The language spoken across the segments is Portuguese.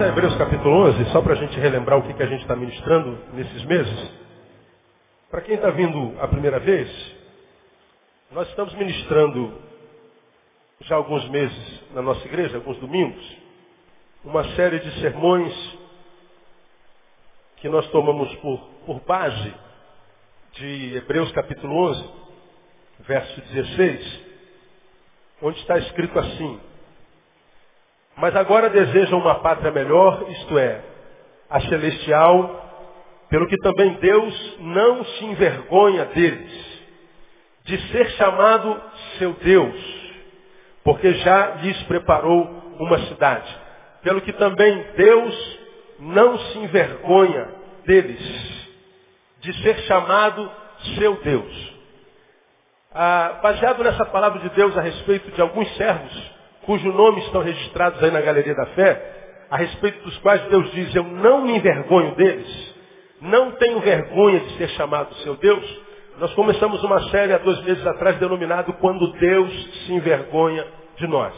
A Hebreus capítulo 11, só para a gente relembrar o que, que a gente está ministrando nesses meses. Para quem está vindo a primeira vez, nós estamos ministrando já alguns meses na nossa igreja, alguns domingos, uma série de sermões que nós tomamos por, por base de Hebreus capítulo 11, verso 16, onde está escrito assim, mas agora desejam uma pátria melhor, isto é, a celestial, pelo que também Deus não se envergonha deles, de ser chamado seu Deus, porque já lhes preparou uma cidade. Pelo que também Deus não se envergonha deles, de ser chamado seu Deus. Ah, baseado nessa palavra de Deus a respeito de alguns servos cujos nomes estão registrados aí na Galeria da Fé, a respeito dos quais Deus diz, eu não me envergonho deles, não tenho vergonha de ser chamado seu Deus, nós começamos uma série há dois meses atrás denominado Quando Deus se envergonha de nós.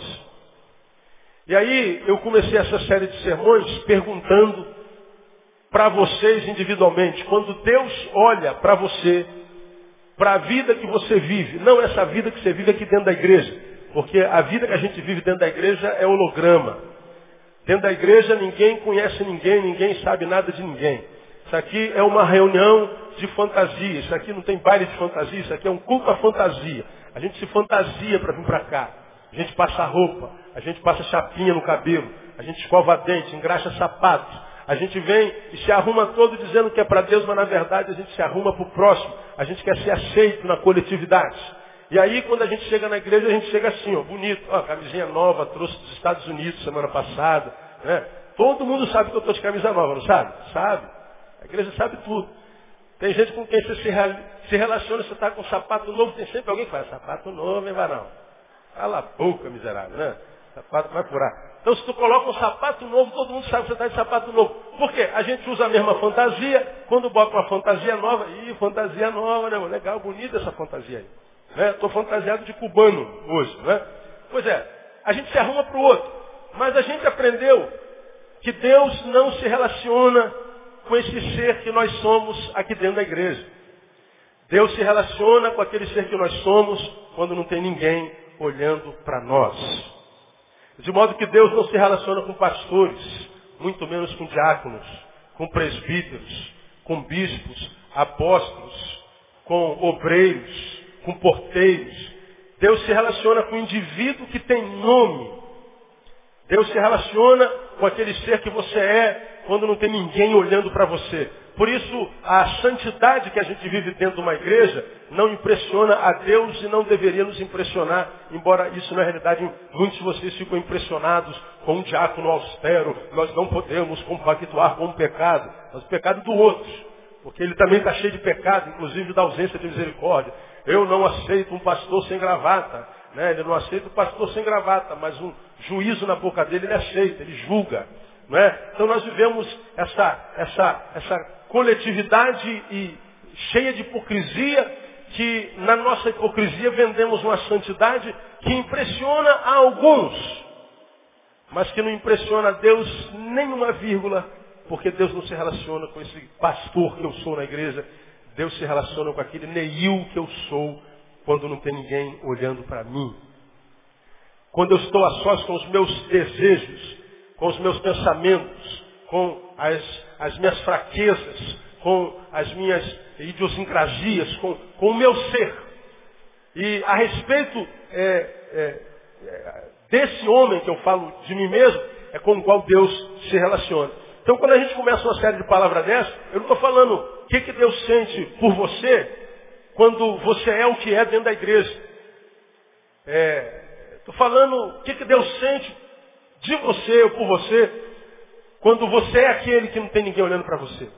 E aí eu comecei essa série de sermões perguntando para vocês individualmente, quando Deus olha para você, para a vida que você vive, não essa vida que você vive aqui dentro da igreja, porque a vida que a gente vive dentro da igreja é holograma. Dentro da igreja ninguém conhece ninguém, ninguém sabe nada de ninguém. Isso aqui é uma reunião de fantasia. Isso aqui não tem baile de fantasia, isso aqui é um culto à fantasia. A gente se fantasia para vir para cá. A gente passa roupa, a gente passa chapinha no cabelo, a gente escova dente, engraxa sapatos. A gente vem e se arruma todo dizendo que é para Deus, mas na verdade a gente se arruma para o próximo. A gente quer ser aceito na coletividade. E aí, quando a gente chega na igreja, a gente chega assim, ó, bonito, ó, camisinha nova, trouxe dos Estados Unidos semana passada, né? Todo mundo sabe que eu estou de camisa nova, não sabe? Sabe. A igreja sabe tudo. Tem gente com quem você se, se relaciona, você está com sapato novo, tem sempre alguém que fala, sapato novo, hein, varão? Cala a boca, miserável, né? Sapato vai furar. Então, se tu coloca um sapato novo, todo mundo sabe que você está de sapato novo. Por quê? A gente usa a mesma fantasia, quando bota uma fantasia nova, ih, fantasia nova, né? Legal, bonita essa fantasia aí. Estou né? fantasiado de cubano hoje. Né? Pois é, a gente se arruma para o outro. Mas a gente aprendeu que Deus não se relaciona com esse ser que nós somos aqui dentro da igreja. Deus se relaciona com aquele ser que nós somos quando não tem ninguém olhando para nós. De modo que Deus não se relaciona com pastores, muito menos com diáconos, com presbíteros, com bispos, apóstolos, com obreiros, com porteiros. Deus se relaciona com o indivíduo que tem nome. Deus se relaciona com aquele ser que você é quando não tem ninguém olhando para você. Por isso, a santidade que a gente vive dentro de uma igreja não impressiona a Deus e não deveria nos impressionar, embora isso na realidade muitos de vocês ficam impressionados com um diácono austero. Nós não podemos compactuar com o pecado, mas o pecado do outro, porque ele também está cheio de pecado, inclusive da ausência de misericórdia. Eu não aceito um pastor sem gravata. Né? Ele não aceita um pastor sem gravata, mas um juízo na boca dele ele aceita, ele julga. Né? Então nós vivemos essa, essa, essa coletividade e cheia de hipocrisia, que na nossa hipocrisia vendemos uma santidade que impressiona a alguns, mas que não impressiona a Deus nenhuma vírgula, porque Deus não se relaciona com esse pastor que eu sou na igreja, Deus se relaciona com aquele Neil que eu sou quando não tem ninguém olhando para mim. Quando eu estou a sós com os meus desejos, com os meus pensamentos, com as, as minhas fraquezas, com as minhas idiosincrasias, com, com o meu ser. E a respeito é, é, é, desse homem que eu falo de mim mesmo, é com o qual Deus se relaciona. Então quando a gente começa uma série de palavras dessas, eu não estou falando que, que Deus sente por você quando você é o que é dentro da igreja? Estou é, falando o que, que Deus sente de você ou por você quando você é aquele que não tem ninguém olhando para você.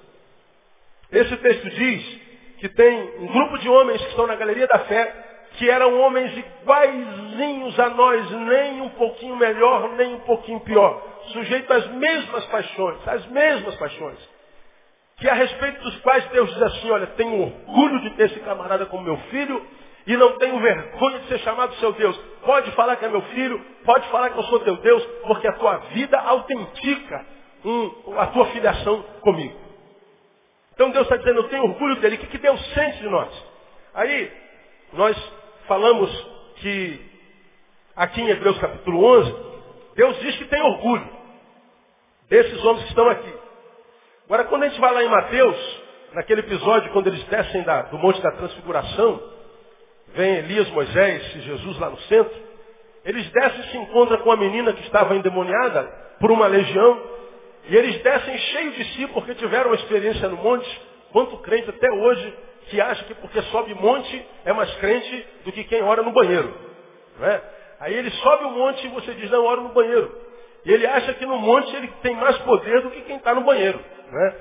Esse texto diz que tem um grupo de homens que estão na galeria da fé que eram homens iguaizinhos a nós, nem um pouquinho melhor, nem um pouquinho pior, sujeitos às mesmas paixões, às mesmas paixões que a respeito dos quais Deus diz assim, olha, tenho orgulho de ter esse camarada como meu filho e não tenho vergonha de ser chamado seu Deus. Pode falar que é meu filho, pode falar que eu sou teu Deus, porque a tua vida autentica a tua filiação comigo. Então Deus está dizendo, eu tenho orgulho dele. O que, que Deus sente de nós? Aí, nós falamos que aqui em Hebreus capítulo 11, Deus diz que tem orgulho desses homens que estão aqui. Agora, quando a gente vai lá em Mateus, naquele episódio, quando eles descem da, do Monte da Transfiguração, vem Elias, Moisés e Jesus lá no centro, eles descem e se encontram com a menina que estava endemoniada por uma legião, e eles descem cheios de si porque tiveram uma experiência no monte, quanto crente até hoje que acha que porque sobe monte é mais crente do que quem ora no banheiro. Não é? Aí ele sobe o monte e você diz, não, ora no banheiro. E ele acha que no monte ele tem mais poder do que quem está no banheiro. Não é?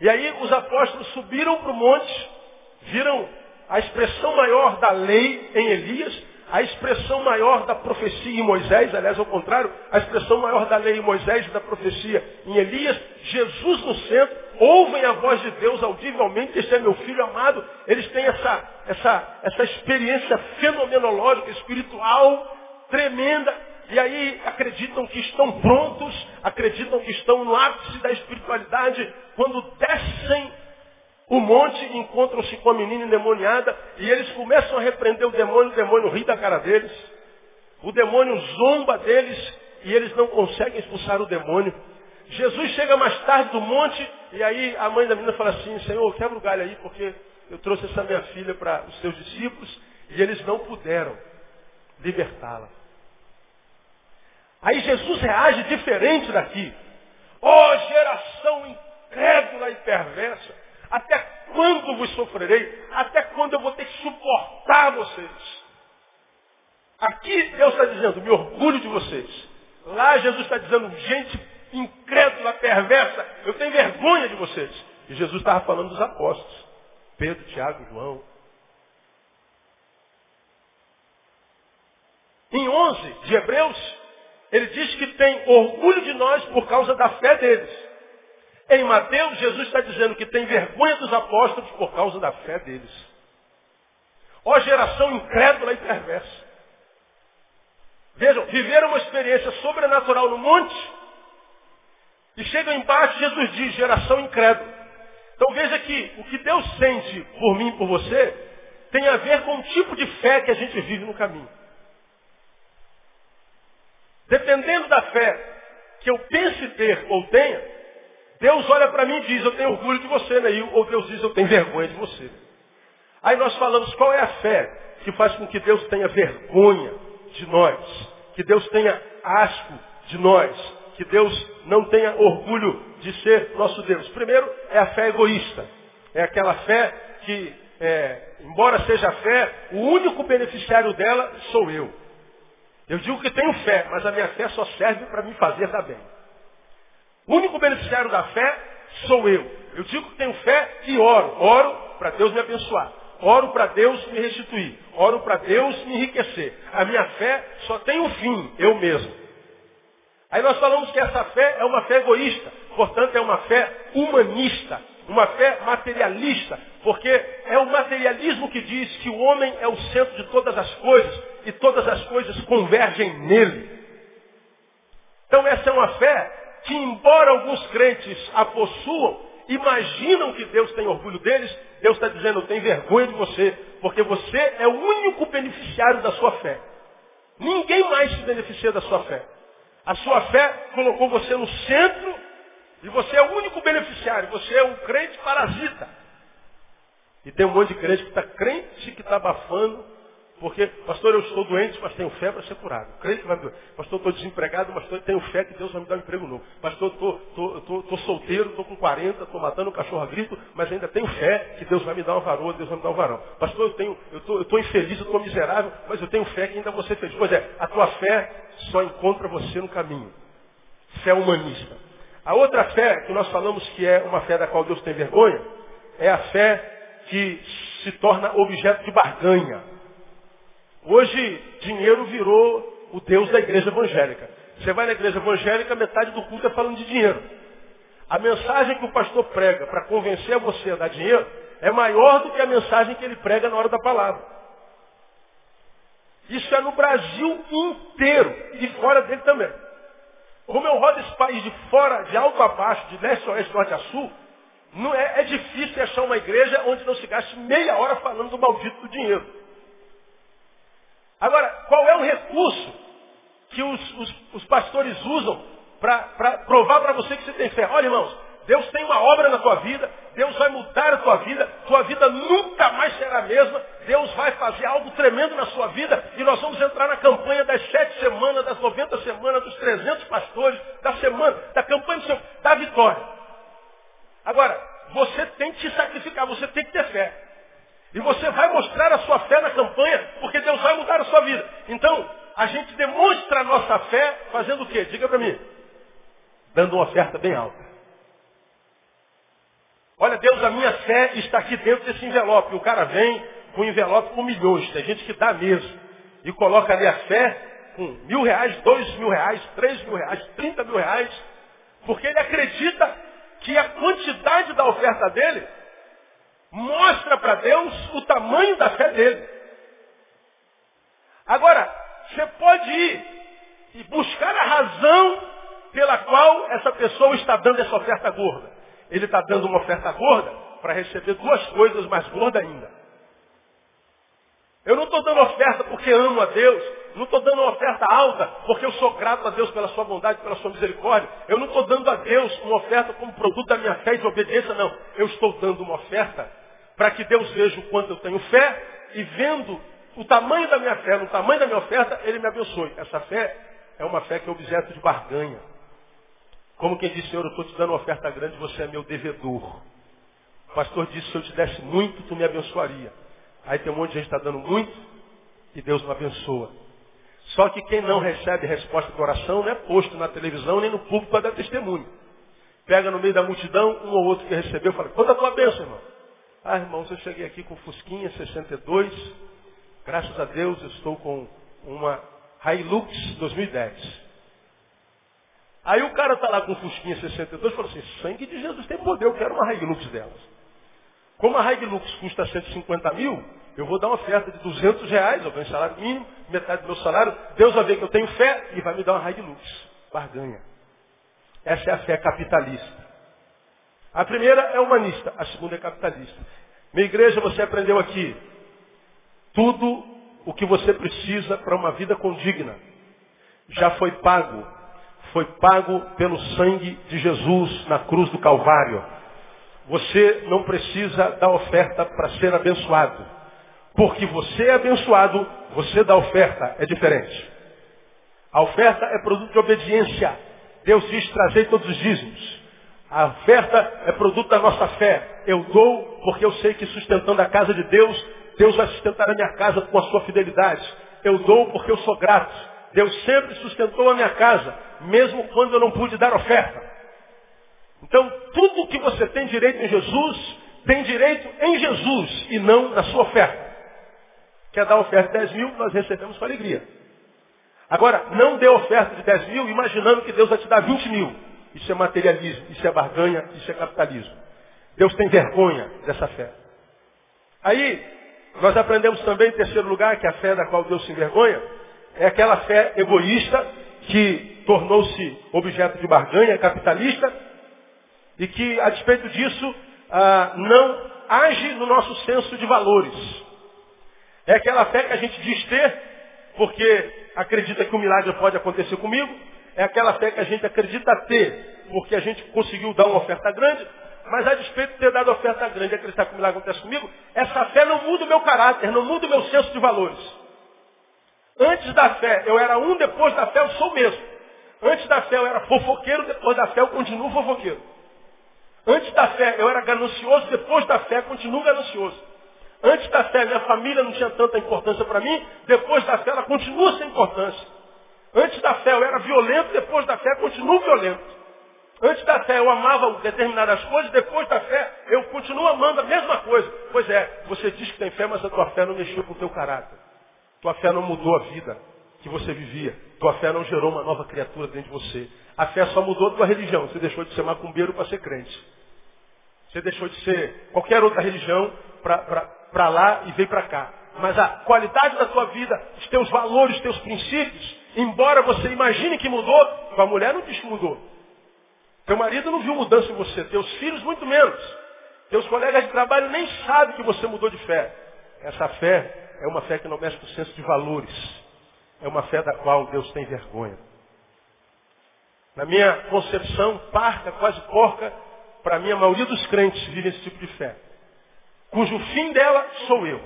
E aí os apóstolos subiram para o monte, viram a expressão maior da lei em Elias, a expressão maior da profecia em Moisés, aliás, ao contrário, a expressão maior da lei em Moisés e da profecia em Elias, Jesus no centro, ouvem a voz de Deus audivelmente, este é meu filho amado, eles têm essa, essa, essa experiência fenomenológica, espiritual, tremenda, e aí acreditam que estão prontos, acreditam que estão no ápice da espiritualidade, quando descem o monte encontram-se com a menina endemoniada e eles começam a repreender o demônio, o demônio ri da cara deles. O demônio zomba deles e eles não conseguem expulsar o demônio. Jesus chega mais tarde do monte e aí a mãe da menina fala assim, Senhor, quebra o galho aí porque eu trouxe essa minha filha para os seus discípulos e eles não puderam libertá-la. Aí Jesus reage diferente daqui. Ó oh, geração incrédula e perversa. Até quando vos sofrerei? Até quando eu vou ter que suportar vocês? Aqui Deus está dizendo, me orgulho de vocês. Lá Jesus está dizendo, gente incrédula, perversa, eu tenho vergonha de vocês. E Jesus estava falando dos apóstolos. Pedro, Tiago, João. Em 11 de Hebreus, ele diz que tem orgulho de nós por causa da fé deles. Em Mateus, Jesus está dizendo que tem vergonha dos apóstolos por causa da fé deles. Ó geração incrédula e perversa. Vejam, viveram uma experiência sobrenatural no monte e chegam embaixo Jesus diz, geração incrédula. Então veja que o que Deus sente por mim e por você tem a ver com o tipo de fé que a gente vive no caminho. Dependendo da fé que eu pense ter ou tenha, Deus olha para mim e diz, eu tenho orgulho de você, né? ou Deus diz, eu tenho vergonha de você. Aí nós falamos, qual é a fé que faz com que Deus tenha vergonha de nós? Que Deus tenha asco de nós? Que Deus não tenha orgulho de ser nosso Deus? Primeiro, é a fé egoísta. É aquela fé que, é, embora seja fé, o único beneficiário dela sou eu. Eu digo que tenho fé, mas a minha fé só serve para me fazer dar bem. O único beneficiário da fé sou eu. Eu digo que tenho fé e oro. Oro para Deus me abençoar. Oro para Deus me restituir. Oro para Deus me enriquecer. A minha fé só tem um fim, eu mesmo. Aí nós falamos que essa fé é uma fé egoísta. Portanto, é uma fé humanista. Uma fé materialista. Porque é o materialismo que diz que o homem é o centro de todas as coisas. E todas as coisas convergem nele. Então essa é uma fé que embora alguns crentes a possuam, imaginam que Deus tem orgulho deles, Deus está dizendo, tenho vergonha de você, porque você é o único beneficiário da sua fé. Ninguém mais se beneficia da sua fé. A sua fé colocou você no centro e você é o único beneficiário. Você é um crente parasita. E tem um monte de crente que está crente, que está abafando, porque, pastor, eu estou doente, mas tenho fé para ser curado. Creio que vai doer. Pastor, estou desempregado, mas tenho fé que Deus vai me dar um emprego novo. Pastor, estou solteiro, estou com 40, estou matando um cachorro a grito, mas ainda tenho fé que Deus vai me dar uma varoa, Deus vai me dar um varão. Pastor, eu estou infeliz, eu estou miserável, mas eu tenho fé que ainda vou ser feliz. Pois é, a tua fé só encontra você no caminho. Fé humanista. A outra fé que nós falamos que é uma fé da qual Deus tem vergonha, é a fé que se torna objeto de barganha. Hoje, dinheiro virou o Deus da igreja evangélica. Você vai na igreja evangélica, metade do culto é falando de dinheiro. A mensagem que o pastor prega para convencer você a dar dinheiro é maior do que a mensagem que ele prega na hora da palavra. Isso é no Brasil inteiro e fora dele também. Como eu rodo esse país de fora, de alto a baixo, de leste a oeste, norte a sul, não é, é difícil achar uma igreja onde não se gaste meia hora falando do maldito do dinheiro. Agora, qual é o recurso que os, os, os pastores usam para provar para você que você tem fé? Olha, irmãos, Deus tem uma obra na tua vida, Deus vai mudar a tua vida, tua vida nunca mais será a mesma, Deus vai fazer algo tremendo na sua vida e nós vamos entrar na campanha das sete semanas, das 90 semanas, dos 300 pastores, da semana, da campanha da vitória. Agora, você tem que se sacrificar, você tem que ter fé. E você vai mostrar a sua fé na campanha, porque Deus vai mudar a sua vida. Então, a gente demonstra a nossa fé fazendo o quê? Diga para mim. Dando uma oferta bem alta. Olha, Deus, a minha fé está aqui dentro desse envelope. O cara vem com um envelope com milhões. Tem gente que dá mesmo. E coloca ali a fé com mil reais, dois mil reais, três mil reais, trinta mil reais. Porque ele acredita que a quantidade da oferta dele mostra para Deus o tamanho da fé dele. Agora, você pode ir e buscar a razão pela qual essa pessoa está dando essa oferta gorda. Ele está dando uma oferta gorda para receber duas coisas mais gordas ainda. Eu não estou dando oferta porque amo a Deus. Não estou dando uma oferta alta porque eu sou grato a Deus pela sua bondade, pela sua misericórdia. Eu não estou dando a Deus uma oferta como produto da minha fé e de obediência, não. Eu estou dando uma oferta para que Deus veja o quanto eu tenho fé e vendo o tamanho da minha fé, no tamanho da minha oferta, Ele me abençoe. Essa fé é uma fé que é objeto de barganha. Como quem diz, Senhor, eu estou te dando uma oferta grande, você é meu devedor. O pastor disse, se eu te desse muito, tu me abençoaria. Aí tem um monte de gente que está dando muito e Deus não abençoa. Só que quem não recebe resposta de oração não é posto na televisão nem no público para dar testemunho. Pega no meio da multidão, um ou outro que recebeu, fala, quanto a tua bênção, irmão? Ah, irmãos, eu cheguei aqui com Fusquinha 62. Graças a Deus eu estou com uma Hilux 2010. Aí o cara está lá com Fusquinha 62 e fala assim, sangue de Jesus tem poder, eu quero uma Hilux delas. Como a Hilux custa 150 mil, eu vou dar uma oferta de 200 reais, eu ganho salário mínimo, metade do meu salário, Deus vai ver que eu tenho fé e vai me dar uma Hilux. Barganha. Essa é a fé capitalista. A primeira é humanista, a segunda é capitalista. Minha igreja, você aprendeu aqui tudo o que você precisa para uma vida condigna. Já foi pago foi pago pelo sangue de Jesus na cruz do Calvário. Você não precisa dar oferta para ser abençoado. Porque você é abençoado, você dá oferta, é diferente. A oferta é produto de obediência. Deus diz trazer todos os dízimos. A oferta é produto da nossa fé. Eu dou porque eu sei que sustentando a casa de Deus, Deus vai sustentar a minha casa com a sua fidelidade. Eu dou porque eu sou grato. Deus sempre sustentou a minha casa, mesmo quando eu não pude dar oferta. Então, tudo que você tem direito em Jesus, tem direito em Jesus e não na sua oferta. Quer dar oferta de 10 mil, nós recebemos com alegria. Agora, não dê oferta de 10 mil imaginando que Deus vai te dar 20 mil. Isso é materialismo, isso é barganha, isso é capitalismo. Deus tem vergonha dessa fé. Aí, nós aprendemos também, em terceiro lugar, que a fé da qual Deus se envergonha é aquela fé egoísta que tornou-se objeto de barganha capitalista e que, a despeito disso, ah, não age no nosso senso de valores. É aquela fé que a gente diz ter, porque acredita que o milagre pode acontecer comigo. É aquela fé que a gente acredita ter, porque a gente conseguiu dar uma oferta grande. Mas a despeito de ter dado oferta grande e acreditar que o milagre acontece comigo, essa fé não muda o meu caráter, não muda o meu senso de valores. Antes da fé eu era um, depois da fé eu sou o mesmo. Antes da fé eu era fofoqueiro, depois da fé eu continuo fofoqueiro. Antes da fé eu era ganancioso, depois da fé continuo ganancioso. Antes da fé minha família não tinha tanta importância para mim, depois da fé ela continua sem importância. Antes da fé eu era violento, depois da fé continuo violento. Antes da fé eu amava determinadas coisas, depois da fé eu continuo amando a mesma coisa. Pois é, você diz que tem fé, mas a tua fé não mexeu com o teu caráter. Tua fé não mudou a vida que você vivia. Tua fé não gerou uma nova criatura dentro de você. A fé só mudou a tua religião. Você deixou de ser macumbeiro para ser crente. Você deixou de ser qualquer outra religião para lá e veio para cá. Mas a qualidade da tua vida, os teus valores, os teus princípios, embora você imagine que mudou, Tua mulher não diz que mudou. Teu marido não viu mudança em você. Teus filhos, muito menos. Teus colegas de trabalho nem sabem que você mudou de fé. Essa fé é uma fé que não mexe com o senso de valores. É uma fé da qual Deus tem vergonha. Na minha concepção, parca, quase porca, para mim a maioria dos crentes vive esse tipo de fé. Cujo fim dela sou eu.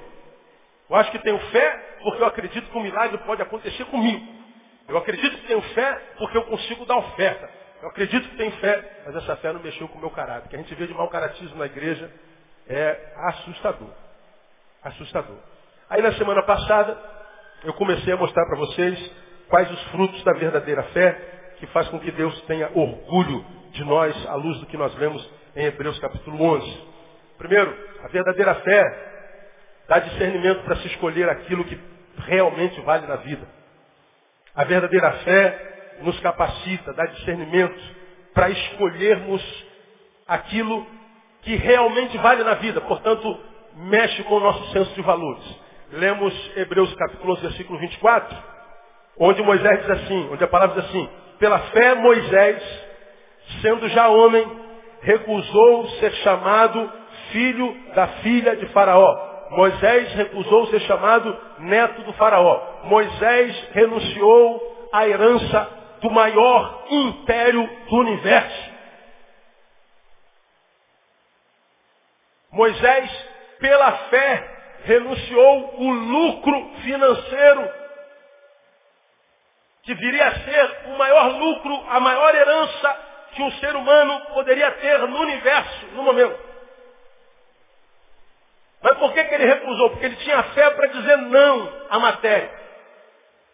Eu acho que tenho fé porque eu acredito que um milagre pode acontecer comigo. Eu acredito que tenho fé porque eu consigo dar oferta. Eu acredito que tenho fé, mas essa fé não mexeu com o meu caráter. O que a gente vê de mau caratismo na igreja é assustador. Assustador. Aí na semana passada, eu comecei a mostrar para vocês quais os frutos da verdadeira fé que faz com que Deus tenha orgulho de nós à luz do que nós vemos em Hebreus capítulo 11. Primeiro, a verdadeira fé dá discernimento para se escolher aquilo que realmente vale na vida. A verdadeira fé nos capacita, dá discernimento para escolhermos aquilo que realmente vale na vida. Portanto, mexe com o nosso senso de valores. Lemos Hebreus capítulo 11, versículo 24, onde Moisés diz assim, onde a palavra diz assim, pela fé Moisés, sendo já homem, recusou ser chamado filho da filha de Faraó. Moisés recusou ser chamado neto do Faraó. Moisés renunciou à herança do maior império do universo. Moisés, pela fé, renunciou o lucro financeiro, que viria a ser o maior lucro, a maior herança que um ser humano poderia ter no universo, no momento. Mas por que, que ele recusou? Porque ele tinha fé para dizer não à matéria.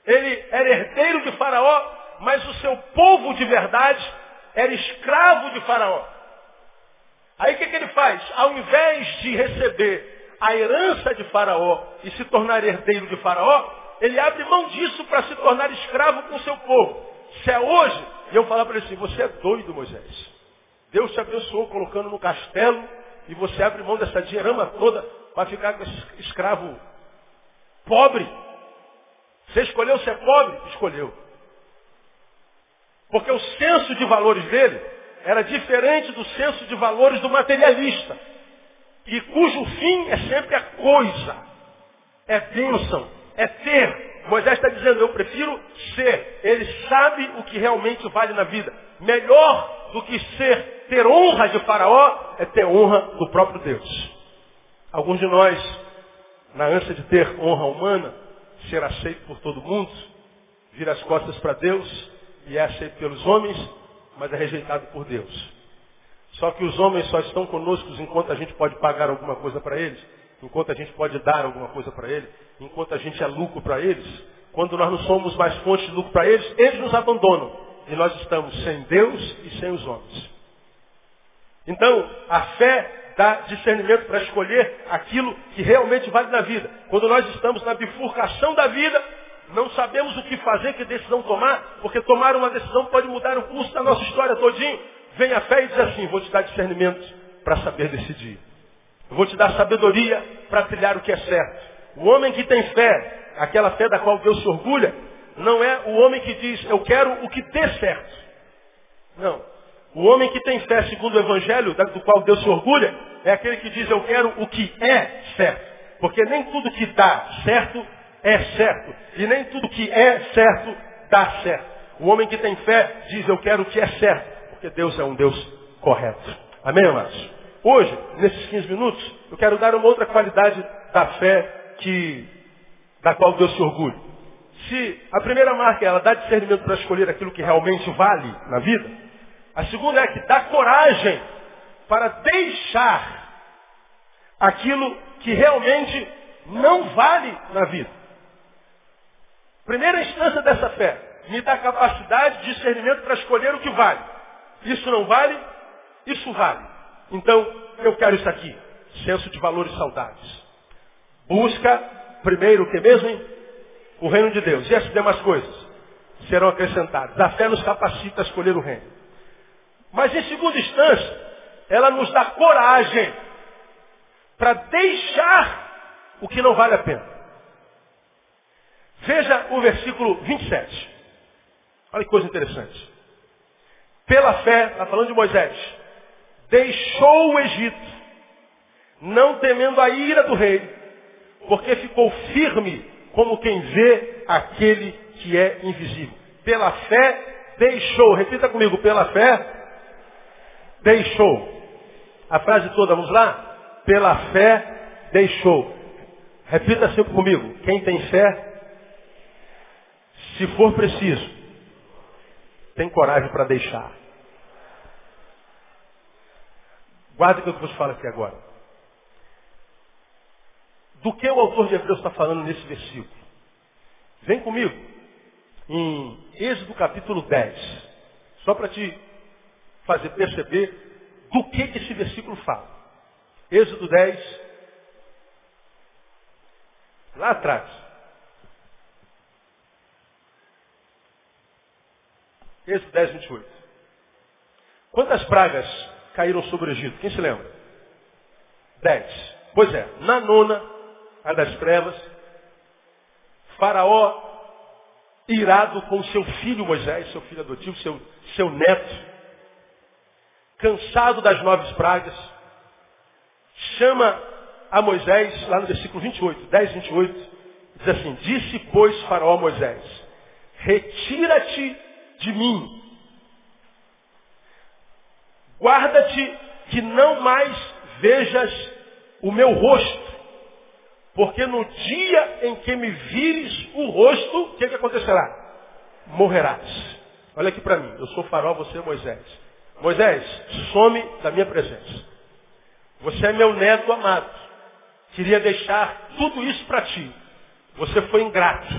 Ele era herdeiro de Faraó, mas o seu povo de verdade era escravo de Faraó. Aí o que, que ele faz? Ao invés de receber a herança de Faraó e se tornar herdeiro de Faraó, ele abre mão disso para se tornar escravo com o seu povo. Se é hoje, eu falar para ele assim, você é doido, Moisés. Deus te abençoou colocando no castelo e você abre mão dessa dinheirama toda para ficar escravo pobre. Você escolheu ser pobre? Escolheu. Porque o senso de valores dele era diferente do senso de valores do materialista. E cujo fim é sempre a coisa. É bênção. É ter. Moisés está dizendo, eu prefiro ser. Ele sabe o que realmente vale na vida. Melhor do que ser, ter honra de faraó, é ter honra do próprio Deus. Alguns de nós, na ânsia de ter honra humana, ser aceito por todo mundo, vir as costas para Deus, e é aceito pelos homens, mas é rejeitado por Deus. Só que os homens só estão conosco enquanto a gente pode pagar alguma coisa para eles, enquanto a gente pode dar alguma coisa para eles, enquanto a gente é lucro para eles. Quando nós não somos mais fonte de lucro para eles, eles nos abandonam. E nós estamos sem Deus e sem os homens. Então, a fé dá discernimento para escolher aquilo que realmente vale na vida. Quando nós estamos na bifurcação da vida, não sabemos o que fazer, que decisão tomar, porque tomar uma decisão pode mudar o curso da nossa história todinho. Vem a fé e diz assim, vou te dar discernimento para saber decidir. vou te dar sabedoria para trilhar o que é certo. O homem que tem fé, aquela fé da qual Deus se orgulha, não é o homem que diz, eu quero o que dê certo. Não. O homem que tem fé segundo o Evangelho, do qual Deus se orgulha, é aquele que diz, eu quero o que é certo. Porque nem tudo que dá certo é certo. E nem tudo que é certo dá certo. O homem que tem fé diz, eu quero o que é certo. Porque Deus é um Deus correto. Amém, amados? Hoje, nesses 15 minutos, eu quero dar uma outra qualidade da fé que, da qual Deus se orgulha. Se a primeira marca ela dá discernimento para escolher aquilo que realmente vale na vida, a segunda é que dá coragem para deixar aquilo que realmente não vale na vida. Primeira instância dessa fé, me dá capacidade de discernimento para escolher o que vale. Isso não vale, isso vale. Então, eu quero isso aqui. Senso de valores saudáveis. Busca, primeiro, o que mesmo? Hein? O reino de Deus. E essas demais coisas serão acrescentadas. A fé nos capacita a escolher o reino. Mas, em segunda instância, ela nos dá coragem para deixar o que não vale a pena. Veja o versículo 27. Olha que coisa interessante. pela fé, está falando de Moisés, deixou o Egito, não temendo a ira do rei, porque ficou firme como quem vê aquele que é invisível. Pela fé, deixou. Repita comigo, pela fé, deixou. A frase toda, vamos lá? Pela fé, deixou. Repita sempre comigo. Quem tem fé, se for preciso, tem coragem para deixar. Guarde o que eu vos falo aqui agora. Do que o autor de Hebreus está falando nesse versículo? Vem comigo em Êxodo capítulo 10. Só para te fazer perceber do que, que esse versículo fala. Êxodo 10, lá atrás. Êxodo 10, 28. Quantas pragas caíram sobre o Egito? Quem se lembra? Dez. Pois é, na nona, a das trevas, Faraó, irado com seu filho Moisés, seu filho adotivo, seu, seu neto, cansado das nove pragas, chama a Moisés, lá no versículo 28, 10, 28, diz assim, disse, pois, faraó Moisés, retira-te de mim, guarda-te que não mais vejas o meu rosto, porque no dia em que me vires o rosto, o que, que acontecerá? Morrerás. Olha aqui para mim, eu sou faraó, você é Moisés. Moisés, some da minha presença. Você é meu neto amado. Queria deixar tudo isso para ti. Você foi ingrato.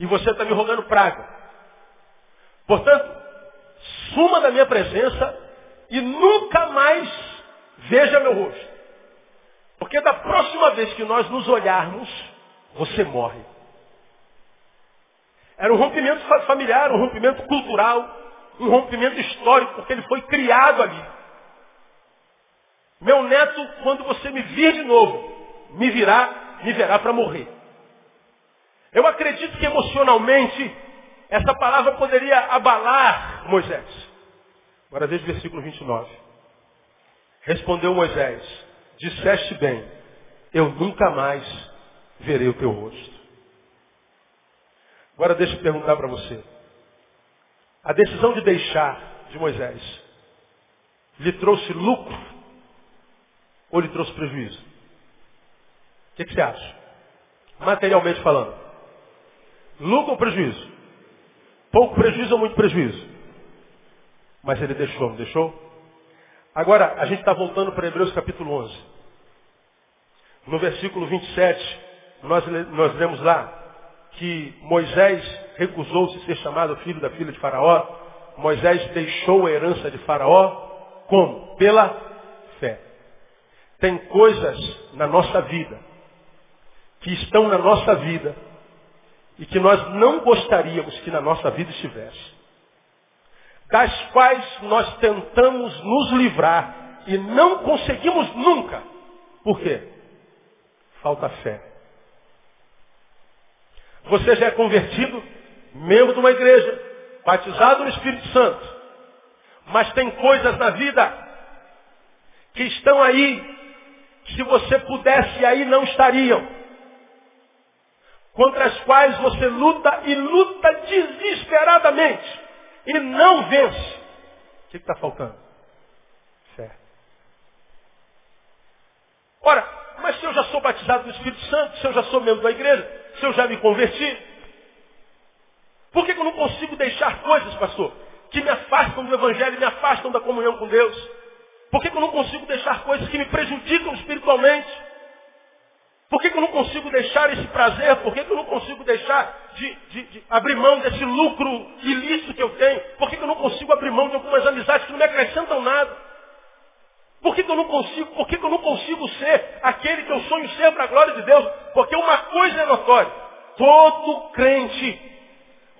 E você está me rogando praga. Portanto, suma da minha presença e nunca mais veja meu rosto. Porque da próxima vez que nós nos olharmos, você morre. Era um rompimento familiar, um rompimento cultural, um rompimento histórico, porque ele foi criado ali. Meu neto, quando você me vir de novo, me virá, me verá para morrer. Eu acredito que emocionalmente essa palavra poderia abalar Moisés. Agora veja o versículo 29. Respondeu Moisés, disseste bem, eu nunca mais verei o teu rosto. Agora deixa eu perguntar para você. A decisão de deixar de Moisés lhe trouxe lucro ou lhe trouxe prejuízo? O que, que você acha? Materialmente falando. Lucro ou prejuízo? Pouco prejuízo ou muito prejuízo? Mas ele deixou, não deixou? Agora, a gente está voltando para Hebreus capítulo 11. No versículo 27, nós, nós lemos lá que Moisés recusou-se ser chamado filho da filha de Faraó, Moisés deixou a herança de Faraó como? Pela fé. Tem coisas na nossa vida que estão na nossa vida e que nós não gostaríamos que na nossa vida estivesse. Das quais nós tentamos nos livrar e não conseguimos nunca. Por quê? Falta fé. Você já é convertido, membro de uma igreja, batizado no Espírito Santo. Mas tem coisas na vida que estão aí, que se você pudesse aí não estariam. Contra as quais você luta e luta desesperadamente e não vence. O que está faltando? Fé. Ora, mas se eu já sou batizado no Espírito Santo, se eu já sou membro da igreja, se eu já me converti? Por que, que eu não consigo deixar coisas, pastor, que me afastam do Evangelho, me afastam da comunhão com Deus? Por que, que eu não consigo deixar coisas que me prejudicam espiritualmente? Por que, que eu não consigo deixar esse prazer? Por que, que eu não consigo deixar de, de, de, abrir mão desse lucro ilícito que eu tenho? Por que, que eu não consigo abrir mão de algumas amizades que não me acrescentam nada? Por que, eu não consigo, por que eu não consigo ser aquele que eu sonho ser para a glória de Deus? Porque uma coisa é notória. Todo crente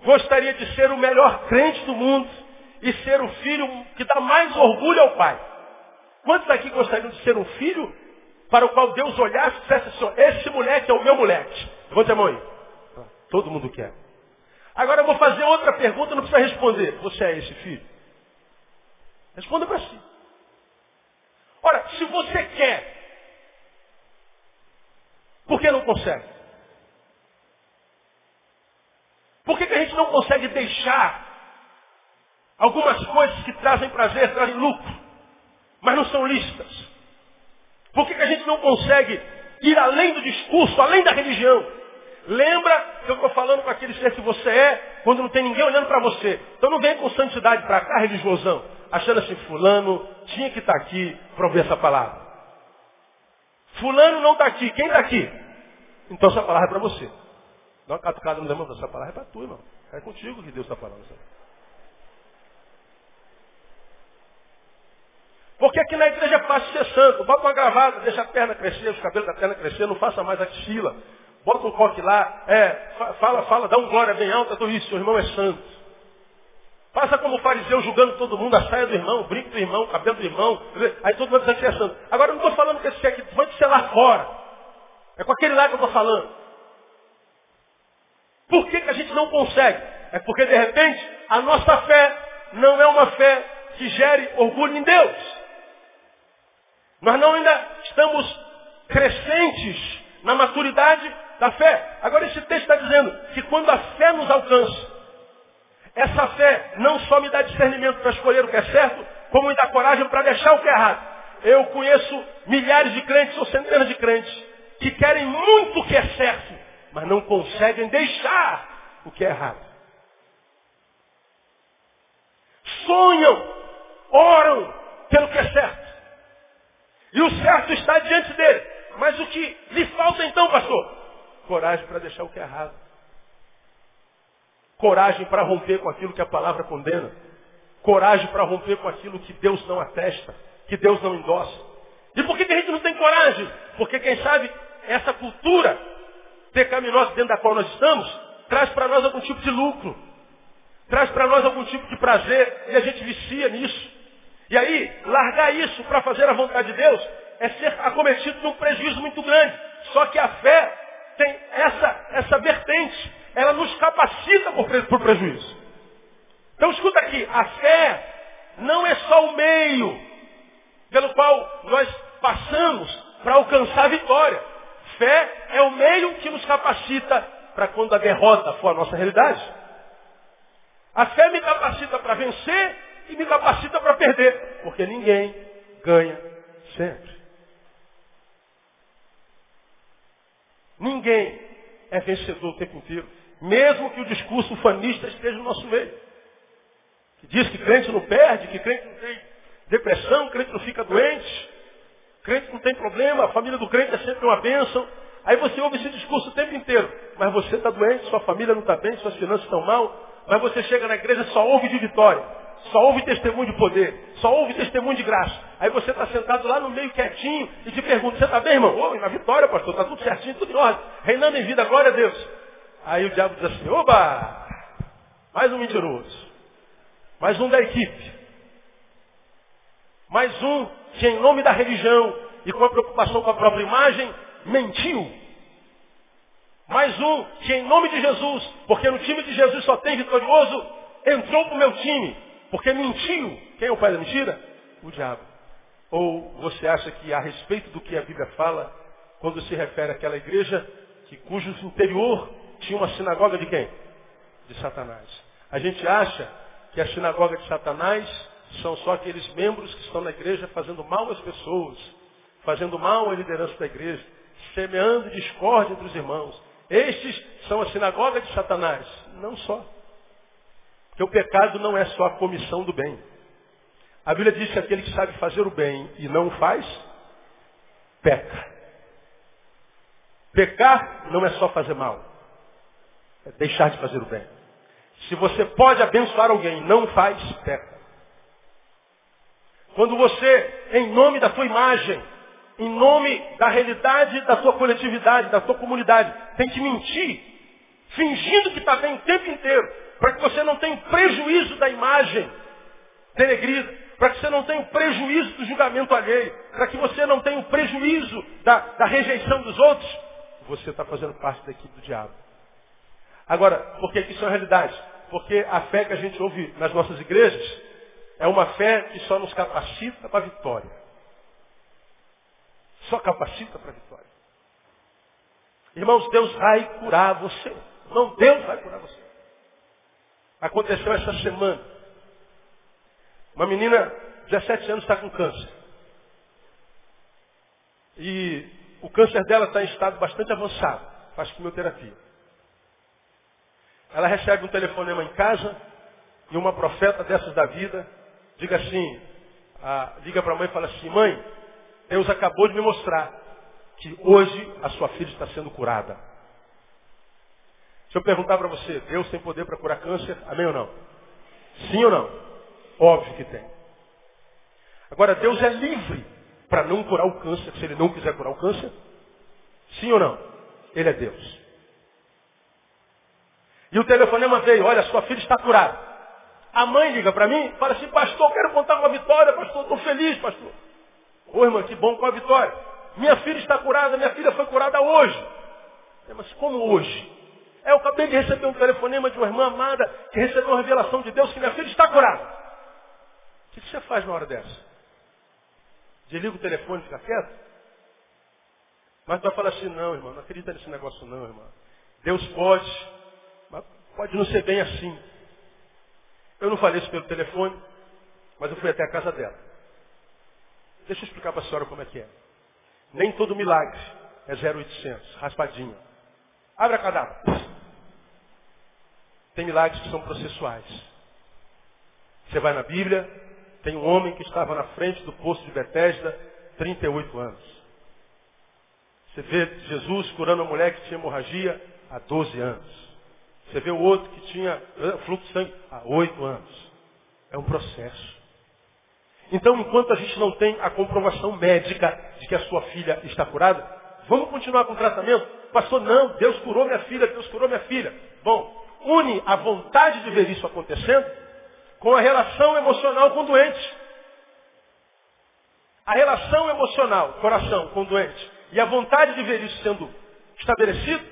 gostaria de ser o melhor crente do mundo e ser o filho que dá mais orgulho ao pai. Quantos aqui gostariam de ser um filho para o qual Deus olhasse e dissesse assim, esse moleque é o meu moleque? Levanta a mão aí. Todo mundo quer. Agora eu vou fazer outra pergunta, não precisa responder. Você é esse filho? Responda para si. Ora, se você quer, por que não consegue? Por que, que a gente não consegue deixar algumas coisas que trazem prazer, trazem lucro, mas não são lícitas? Por que, que a gente não consegue ir além do discurso, além da religião? Lembra que eu estou falando com aquele ser que você é, quando não tem ninguém olhando para você. Então não vem com santidade para cá, religiosão, achando assim, fulano tinha que estar tá aqui para ouvir essa palavra. Fulano não está aqui, quem está aqui? Então essa palavra é para você. Dá uma catucada no irmão, essa palavra é para tu, irmão. É contigo que Deus está falando. Sabe? Porque aqui na igreja é fácil ser santo. Bota uma gravata, deixa a perna crescer, os cabelos da perna crescer, não faça mais axila. Bota um coque lá, é, fala, fala, dá um glória bem alta, tudo isso, seu irmão é santo. Faça como o fariseu julgando todo mundo, a saia do irmão, o brinco do irmão, o cabelo do irmão. Aí todo mundo que é santo. Agora eu não estou falando que esse aqui, vai ser lá fora. É com aquele lá que eu estou falando. Por que, que a gente não consegue? É porque de repente a nossa fé não é uma fé que gere orgulho em Deus. Nós não ainda estamos crescentes na maturidade da fé. Agora esse texto está dizendo que quando a fé nos alcança, essa fé não só me dá discernimento para escolher o que é certo, como me dá coragem para deixar o que é errado. Eu conheço milhares de crentes ou centenas de crentes que querem muito o que é certo, mas não conseguem deixar o que é errado. Sonham, oram pelo que é certo. E o certo está diante dele. Mas o que lhe falta então, pastor? Coragem para deixar o que é errado. Coragem para romper com aquilo que a palavra condena. Coragem para romper com aquilo que Deus não atesta, que Deus não endossa. E por que, que a gente não tem coragem? Porque quem sabe essa cultura pecaminosa dentro da qual nós estamos traz para nós algum tipo de lucro. Traz para nós algum tipo de prazer e a gente vicia nisso. E aí, largar isso para fazer a vontade de Deus é ser acometido de um prejuízo muito grande. Só que a fé tem essa, essa vertente. Ela nos capacita por, por prejuízo. Então escuta aqui, a fé não é só o meio pelo qual nós passamos para alcançar a vitória. Fé é o meio que nos capacita para quando a derrota for a nossa realidade. A fé me capacita para vencer e me capacita para perder, porque ninguém ganha sempre. Ninguém é vencedor o tempo inteiro. Mesmo que o discurso fanista esteja no nosso meio. Que diz que crente não perde, que crente não tem depressão, crente não fica doente, crente não tem problema, a família do crente é sempre uma bênção. Aí você ouve esse discurso o tempo inteiro. Mas você está doente, sua família não está bem, suas finanças estão mal. Mas você chega na igreja só ouve de vitória. Só ouve testemunho de poder. Só ouve testemunho de graça. Aí você está sentado lá no meio quietinho e te pergunta, você está bem, irmão? Oi, na vitória, pastor, está tudo certinho, tudo em ordem. Reinando em vida, glória a Deus. Aí o diabo diz assim, oba! Mais um mentiroso. Mais um da equipe. Mais um que em nome da religião e com a preocupação com a própria imagem, mentiu. Mais um que em nome de Jesus, porque no time de Jesus só tem vitorioso, entrou para o meu time. Porque mentiu. Quem é o pai da mentira? O diabo. Ou você acha que a respeito do que a Bíblia fala, quando se refere àquela igreja que cujo interior tinha uma sinagoga de quem? De Satanás. A gente acha que a sinagoga de Satanás são só aqueles membros que estão na igreja fazendo mal às pessoas, fazendo mal à liderança da igreja, semeando discórdia entre os irmãos. Estes são a sinagoga de Satanás. Não só. Porque o pecado não é só a comissão do bem. A Bíblia diz que aquele que sabe fazer o bem e não faz, peca. Pecar não é só fazer mal. É deixar de fazer o bem. Se você pode abençoar alguém e não faz, peca. Quando você, em nome da tua imagem, em nome da realidade da tua coletividade, da tua comunidade, tem que mentir, fingindo que está bem o tempo inteiro, para que você não tenha prejuízo da imagem denegrida, para que você não tenha prejuízo do julgamento alheio, para que você não tenha prejuízo da, da rejeição dos outros, você está fazendo parte da equipe do diabo. Agora, por que isso é uma realidade? Porque a fé que a gente ouve nas nossas igrejas É uma fé que só nos capacita para a vitória. Só capacita para a vitória. Irmãos, Deus vai curar você. Não, Deus vai curar você. Aconteceu essa semana. Uma menina, 17 anos, está com câncer. E o câncer dela está em estado bastante avançado. Faz quimioterapia. Ela recebe um telefonema em casa e uma profeta dessas da vida diga assim, a, liga para a mãe e fala assim, mãe, Deus acabou de me mostrar que hoje a sua filha está sendo curada. Se eu perguntar para você, Deus tem poder para curar câncer? Amém ou não? Sim ou não? Óbvio que tem. Agora, Deus é livre para não curar o câncer, se ele não quiser curar o câncer? Sim ou não? Ele é Deus. E o telefonema veio, olha, sua filha está curada. A mãe liga para mim, fala assim, pastor, quero contar uma vitória, pastor, estou feliz, pastor. Ô irmã, que bom com a vitória. Minha filha está curada, minha filha foi curada hoje. É, mas como hoje? É, eu acabei de receber um telefonema de uma irmã amada que recebeu uma revelação de Deus que minha filha está curada. O que você faz na hora dessa? Desliga o telefone e fica quieto? Mas tu vai falar assim, não, irmão, não acredita nesse negócio não, irmão. Deus pode, mas pode não ser bem assim. Eu não falei isso pelo telefone, mas eu fui até a casa dela. Deixa eu explicar para a senhora como é que é. Nem todo milagre é 0800, raspadinho. Abre a cadáver. Tem milagres que são processuais. Você vai na Bíblia, tem um homem que estava na frente do poço de Betesda, 38 anos. Você vê Jesus curando uma mulher que tinha hemorragia há 12 anos. Você vê o outro que tinha eh, fluxo de sangue há 8 anos. É um processo. Então, enquanto a gente não tem a comprovação médica de que a sua filha está curada, vamos continuar com o tratamento? Pastor, não, Deus curou minha filha, Deus curou minha filha. Bom, une a vontade de ver isso acontecendo com a relação emocional com o doente. A relação emocional, coração, com o doente, e a vontade de ver isso sendo estabelecido,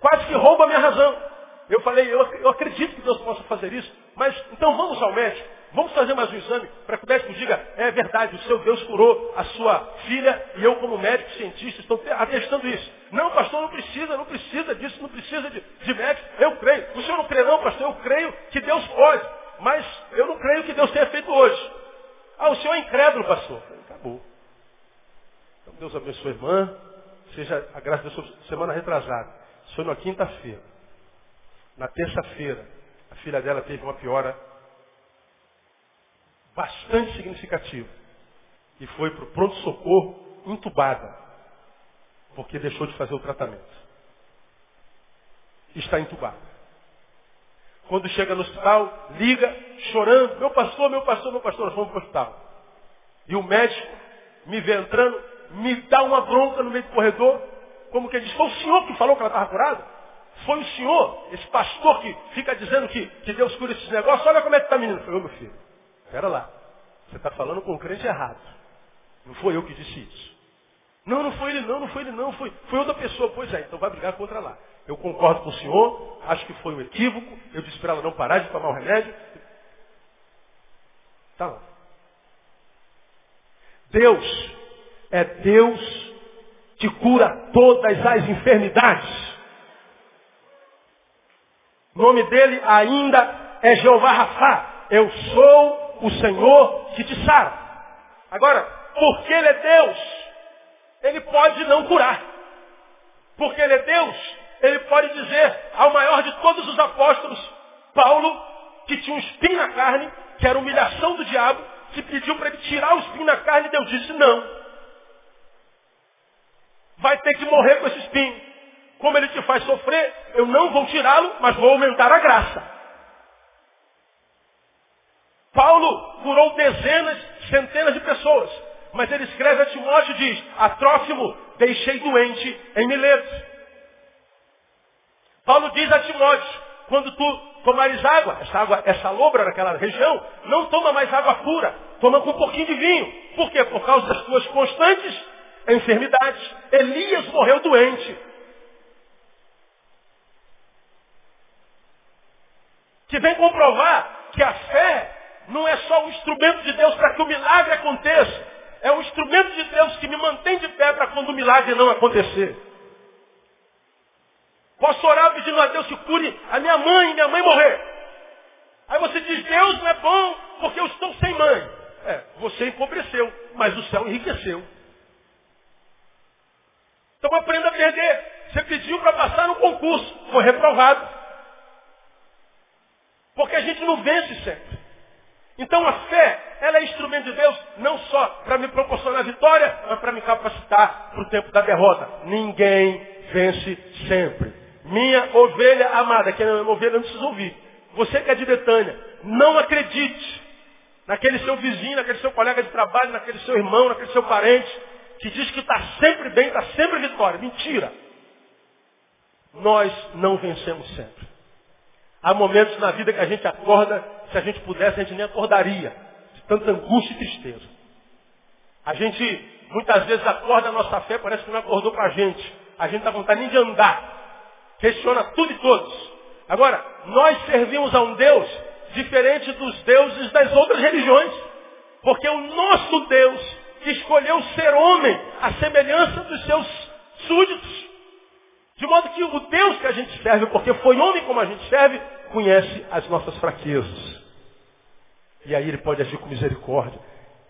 quase que rouba a minha razão. Eu falei, eu, eu acredito que Deus possa fazer isso, mas então vamos ao médico. Vamos fazer mais um exame para que o médico diga, é verdade, o seu Deus curou a sua filha e eu como médico cientista estou atestando isso. Não, pastor, não precisa, não precisa disso, não precisa de, de médico. Eu creio. O senhor não crê não, pastor, eu creio que Deus pode. Mas eu não creio que Deus tenha feito hoje. Ah, o senhor é incrédulo, pastor. Acabou. Então Deus abençoe a irmã. Seja a graça de Deus semana retrasada. Isso foi na quinta-feira. Na terça-feira, a filha dela teve uma piora bastante significativo. E foi para o pronto-socorro entubada, porque deixou de fazer o tratamento. Está entubada. Quando chega no hospital, liga, chorando, meu pastor, meu pastor, meu pastor, nós vamos para o hospital. E o médico me vê entrando, me dá uma bronca no meio do corredor, como que diz, foi o senhor que falou que ela estava curada? Foi o senhor, esse pastor que fica dizendo que, que Deus cura esses negócios, olha como é que está menino. Foi eu, meu filho. Espera lá. Você está falando com o crente errado. Não foi eu que disse isso. Não, não foi ele não, não foi ele não, foi, foi outra pessoa. Pois é, então vai brigar contra lá. Eu concordo com o senhor, acho que foi um equívoco, eu disse para ela não parar de tomar o remédio. Tá lá. Deus é Deus que cura todas as enfermidades. O nome dele ainda é Jeová Rafá. Eu sou o Senhor que te sara. Agora, porque Ele é Deus, Ele pode não curar. Porque Ele é Deus, Ele pode dizer ao maior de todos os apóstolos, Paulo, que tinha um espinho na carne, que era humilhação do diabo, que pediu para ele tirar o espinho na carne, e Deus disse não. Vai ter que morrer com esse espinho. Como ele te faz sofrer, eu não vou tirá-lo, mas vou aumentar a graça. Paulo curou dezenas, centenas de pessoas. Mas ele escreve a Timóteo e diz, a deixei doente em Mileto. Paulo diz a Timóteo, quando tu tomares água, essa água, essa lombra naquela região, não toma mais água pura, toma com um pouquinho de vinho. Por quê? Por causa das tuas constantes enfermidades. Elias morreu doente. Que vem comprovar que a fé não é só o instrumento de Deus para que o milagre aconteça. É o instrumento de Deus que me mantém de pé para quando o milagre não acontecer. Posso orar pedindo a Deus que cure a minha mãe e minha mãe morrer. Aí você diz, Deus não é bom porque eu estou sem mãe. É, você empobreceu, mas o céu enriqueceu. Então aprenda a perder. Você pediu para passar no concurso, foi reprovado. Porque a gente não vence sempre. Então a fé, ela é instrumento de Deus não só para me proporcionar vitória, mas para me capacitar para o tempo da derrota. Ninguém vence sempre. Minha ovelha amada, que é minha ovelha, não precisa ouvir. Você que é de Betânia, não acredite naquele seu vizinho, naquele seu colega de trabalho, naquele seu irmão, naquele seu parente, que diz que está sempre bem, está sempre vitória. Mentira. Nós não vencemos sempre. Há momentos na vida que a gente acorda, se a gente pudesse, a gente nem acordaria, de tanta angústia e tristeza. A gente, muitas vezes, acorda a nossa fé, parece que não acordou para a gente. A gente com vontade nem de andar. Questiona tudo e todos. Agora, nós servimos a um Deus diferente dos deuses das outras religiões. Porque o nosso Deus escolheu ser homem, à semelhança dos seus súditos. De modo que o Deus que a gente serve, porque foi homem como a gente serve, conhece as nossas fraquezas. E aí ele pode agir com misericórdia.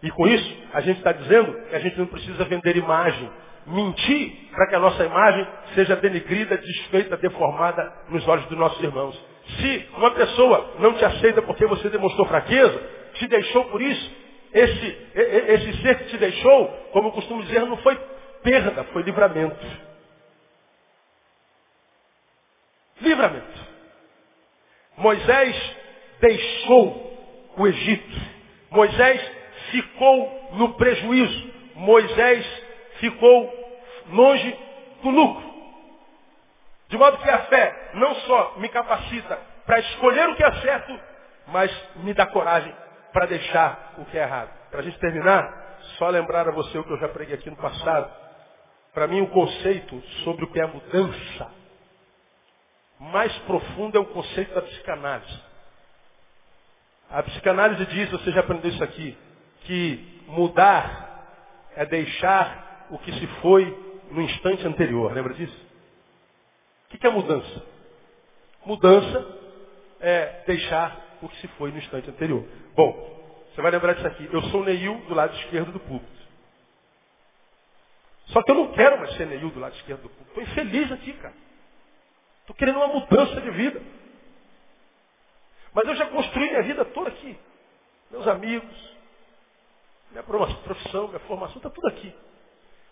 E com isso, a gente está dizendo que a gente não precisa vender imagem, mentir para que a nossa imagem seja denegrida, desfeita, deformada nos olhos dos nossos irmãos. Se uma pessoa não te aceita porque você demonstrou fraqueza, te deixou por isso, esse, esse ser que te deixou, como eu costumo dizer, não foi perda, foi livramento. Livramento. Moisés deixou o Egito. Moisés ficou no prejuízo. Moisés ficou longe do lucro. De modo que a fé não só me capacita para escolher o que é certo, mas me dá coragem para deixar o que é errado. Para a gente terminar, só lembrar a você o que eu já preguei aqui no passado. Para mim, o conceito sobre o que é mudança mais profundo é o conceito da psicanálise. A psicanálise diz, você já aprendeu isso aqui, que mudar é deixar o que se foi no instante anterior. Lembra disso? O que é mudança? Mudança é deixar o que se foi no instante anterior. Bom, você vai lembrar disso aqui. Eu sou Neil do lado esquerdo do púlpito. Só que eu não quero mais ser Neil do lado esquerdo do púlpito. Estou infeliz aqui, cara. Estou querendo uma mudança de vida. Mas eu já construí minha vida toda aqui. Meus amigos, minha profissão, minha formação, está tudo aqui.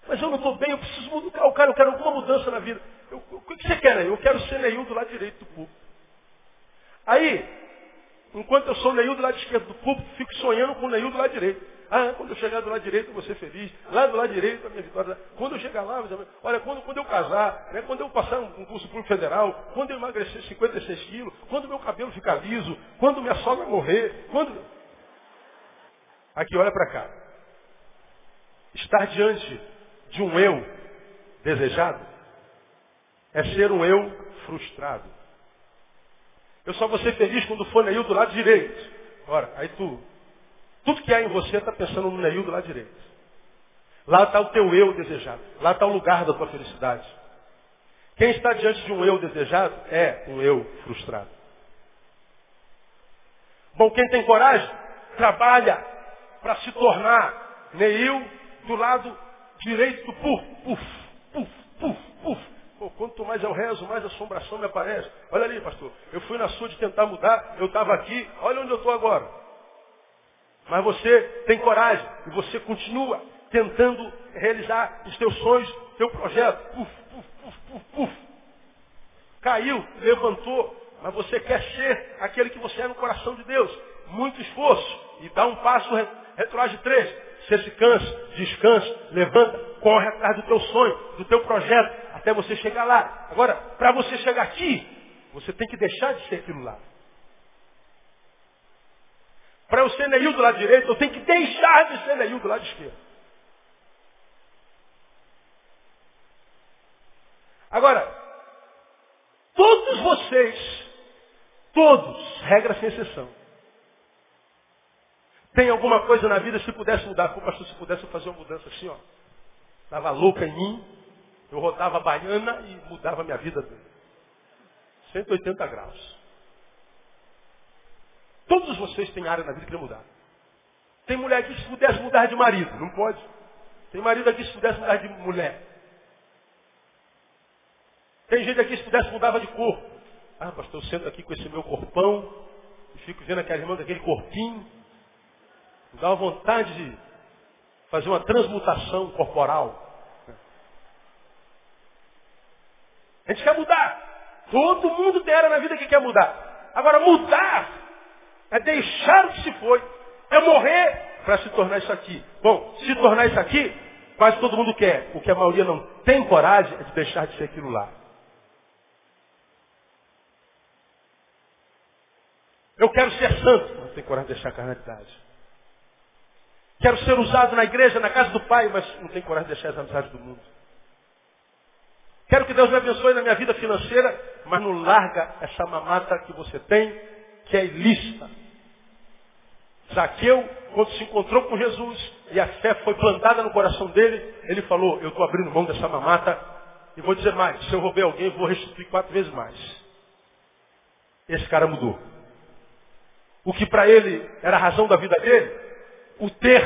Mas eu não estou bem, eu preciso mudar. O cara, eu quero alguma mudança na vida. Eu, o que você quer aí? Eu quero ser Neil do lado direito do púlpito. Aí, enquanto eu sou Neil do lado esquerdo do púlpito, fico sonhando com Neil do lado direito. Ah, quando eu chegar do lado direito eu vou ser feliz. Lá do lado direito a minha vitória. Quando eu chegar lá, olha, quando, quando eu casar, né, quando eu passar um concurso público federal, quando eu emagrecer 56 quilos, quando meu cabelo ficar liso, quando minha sogra morrer, quando. Aqui, olha para cá. Estar diante de um eu desejado é ser um eu frustrado. Eu só vou ser feliz quando for Neil do lado direito. Ora, aí tu, tudo que há em você está pensando no Neil do lado direito. Lá está o teu eu desejado. Lá está o lugar da tua felicidade. Quem está diante de um eu desejado é um eu frustrado. Bom, quem tem coragem, trabalha para se tornar Neil do lado direito do puf, puf, puf, puf, puf. Pô, quanto mais eu rezo, mais assombração me aparece. Olha ali, pastor. Eu fui na sua de tentar mudar, eu estava aqui, olha onde eu estou agora. Mas você tem coragem e você continua tentando realizar os teus sonhos, teu projeto. Caiu, levantou, mas você quer ser aquele que você é no coração de Deus. Muito esforço e dá um passo, retroage três. Você se cansa, descansa, levanta, corre atrás do teu sonho, do teu projeto, até você chegar lá. Agora, para você chegar aqui, você tem que deixar de ser aquilo lá. Para eu ser Neil do lado direito, eu tenho que deixar de ser Neil do lado esquerdo. Agora, todos vocês, todos, regra sem exceção, Tem alguma coisa na vida, se pudesse mudar, pô, pastor, se pudesse fazer uma mudança assim, ó. Estava louca em mim, eu rodava a baiana e mudava a minha vida. 180 graus. Todos vocês têm área na vida que querem mudar. Tem mulher aqui que se pudesse mudar de marido, não pode. Tem marido aqui que se pudesse mudar de mulher. Tem gente aqui que se pudesse mudava de corpo. Ah, pastor, eu sento aqui com esse meu corpão e fico vendo aquela irmã daquele corpinho. Me dá uma vontade de fazer uma transmutação corporal. A gente quer mudar. Todo mundo tem área na vida que quer mudar. Agora, mudar é deixar o que se foi. É morrer para se tornar isso aqui. Bom, se tornar isso aqui, quase todo mundo quer. O que a maioria não tem coragem é de deixar de ser aquilo lá. Eu quero ser santo, não tenho coragem de deixar a carnalidade. Quero ser usado na igreja, na casa do Pai, mas não tenho coragem de deixar as amizades do mundo. Quero que Deus me abençoe na minha vida financeira, mas não larga essa mamata que você tem, que é ilícita. Zaqueu, quando se encontrou com Jesus e a fé foi plantada no coração dele, ele falou, eu estou abrindo mão dessa mamata e vou dizer mais, se eu roubei alguém, vou restituir quatro vezes mais. Esse cara mudou. O que para ele era a razão da vida dele, o ter,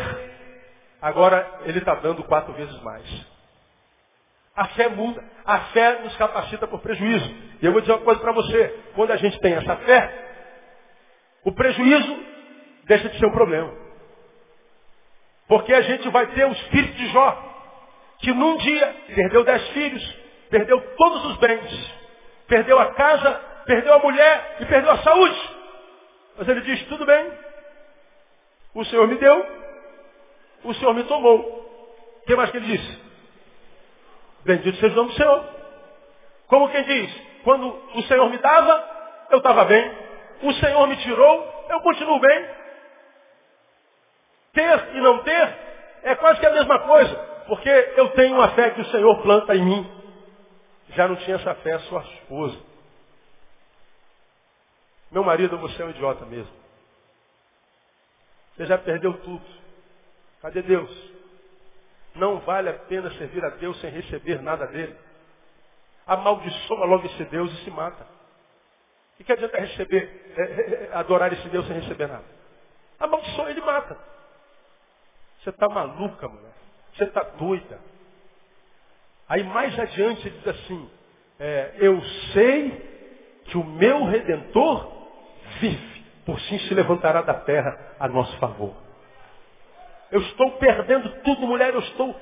agora ele está dando quatro vezes mais. A fé muda. A fé nos capacita por prejuízo. E eu vou dizer uma coisa para você. Quando a gente tem essa fé, o prejuízo deixa de ser um problema. Porque a gente vai ter o espírito de Jó, que num dia perdeu dez filhos, perdeu todos os bens, perdeu a casa, perdeu a mulher e perdeu a saúde. Mas ele diz, tudo bem, o Senhor me deu, o Senhor me tomou. O que mais que ele disse? Bendito seja o nome do Senhor. Como quem diz, quando o Senhor me dava, eu estava bem. O Senhor me tirou, eu continuo bem. Ter e não ter é quase que a mesma coisa. Porque eu tenho uma fé que o Senhor planta em mim. Já não tinha essa fé sua esposa. Meu marido, você é um idiota mesmo. Você já perdeu tudo. Cadê Deus? Não vale a pena servir a Deus sem receber nada dele. Amaldiçoa logo esse Deus e se mata. O que adianta receber, é, é, adorar esse Deus sem receber nada? Amaldiçoa, ele mata. Você está maluca, mulher. Você está doida. Aí mais adiante ele diz assim, é, eu sei que o meu Redentor vive, por sim se levantará da terra a nosso favor. Eu estou perdendo tudo, mulher, eu estou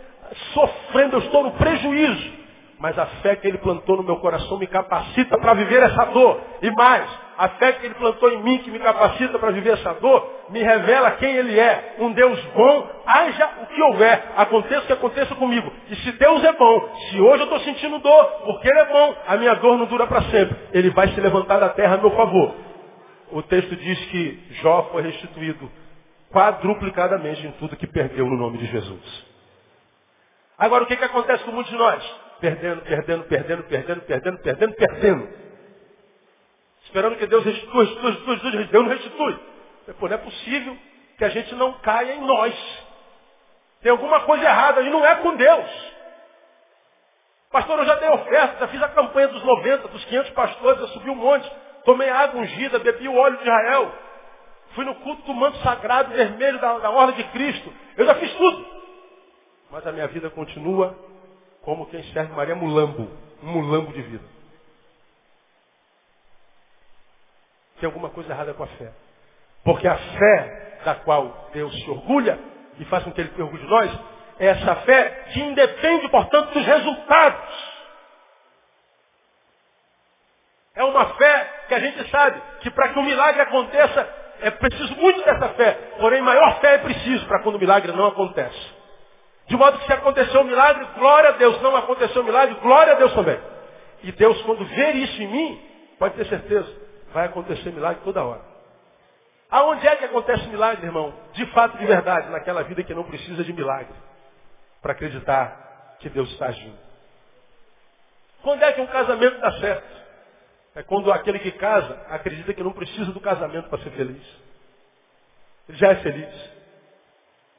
sofrendo, eu estou no prejuízo. Mas a fé que ele plantou no meu coração me capacita para viver essa dor. E mais, a fé que ele plantou em mim, que me capacita para viver essa dor, me revela quem ele é. Um Deus bom, haja o que houver, aconteça o que aconteça comigo. E se Deus é bom, se hoje eu estou sentindo dor, porque ele é bom, a minha dor não dura para sempre. Ele vai se levantar da terra a meu favor. O texto diz que Jó foi restituído quadruplicadamente em tudo que perdeu no nome de Jesus. Agora o que, que acontece com muitos de nós? Perdendo, perdendo, perdendo, perdendo, perdendo, perdendo, perdendo. Esperando que Deus restitua, restitua, restitua, restitua, Deus não restitui. Pô, não é possível que a gente não caia em nós. Tem alguma coisa errada e não é com Deus. Pastor, eu já dei oferta, já fiz a campanha dos 90, dos 500 pastores, eu subi um monte, tomei água ungida, bebi o óleo de Israel. Fui no culto do manto sagrado vermelho da, da ordem de Cristo. Eu já fiz tudo. Mas a minha vida continua como quem serve Maria Mulambo. Um mulambo de vida. Tem alguma coisa errada com a fé. Porque a fé da qual Deus se orgulha e faz com que Ele se orgulhe de nós, é essa fé que independe, portanto, dos resultados. É uma fé que a gente sabe que para que o milagre aconteça, é preciso muito dessa fé. Porém, maior fé é preciso para quando o milagre não acontece. De modo que se aconteceu o um milagre, glória a Deus. Não aconteceu o um milagre, glória a Deus também. E Deus, quando ver isso em mim, pode ter certeza, vai acontecer milagre toda hora. Aonde é que acontece milagre, irmão? De fato, de verdade, naquela vida que não precisa de milagre. Para acreditar que Deus está agindo. Quando é que um casamento dá certo? É quando aquele que casa acredita que não precisa do casamento para ser feliz. Ele já é feliz.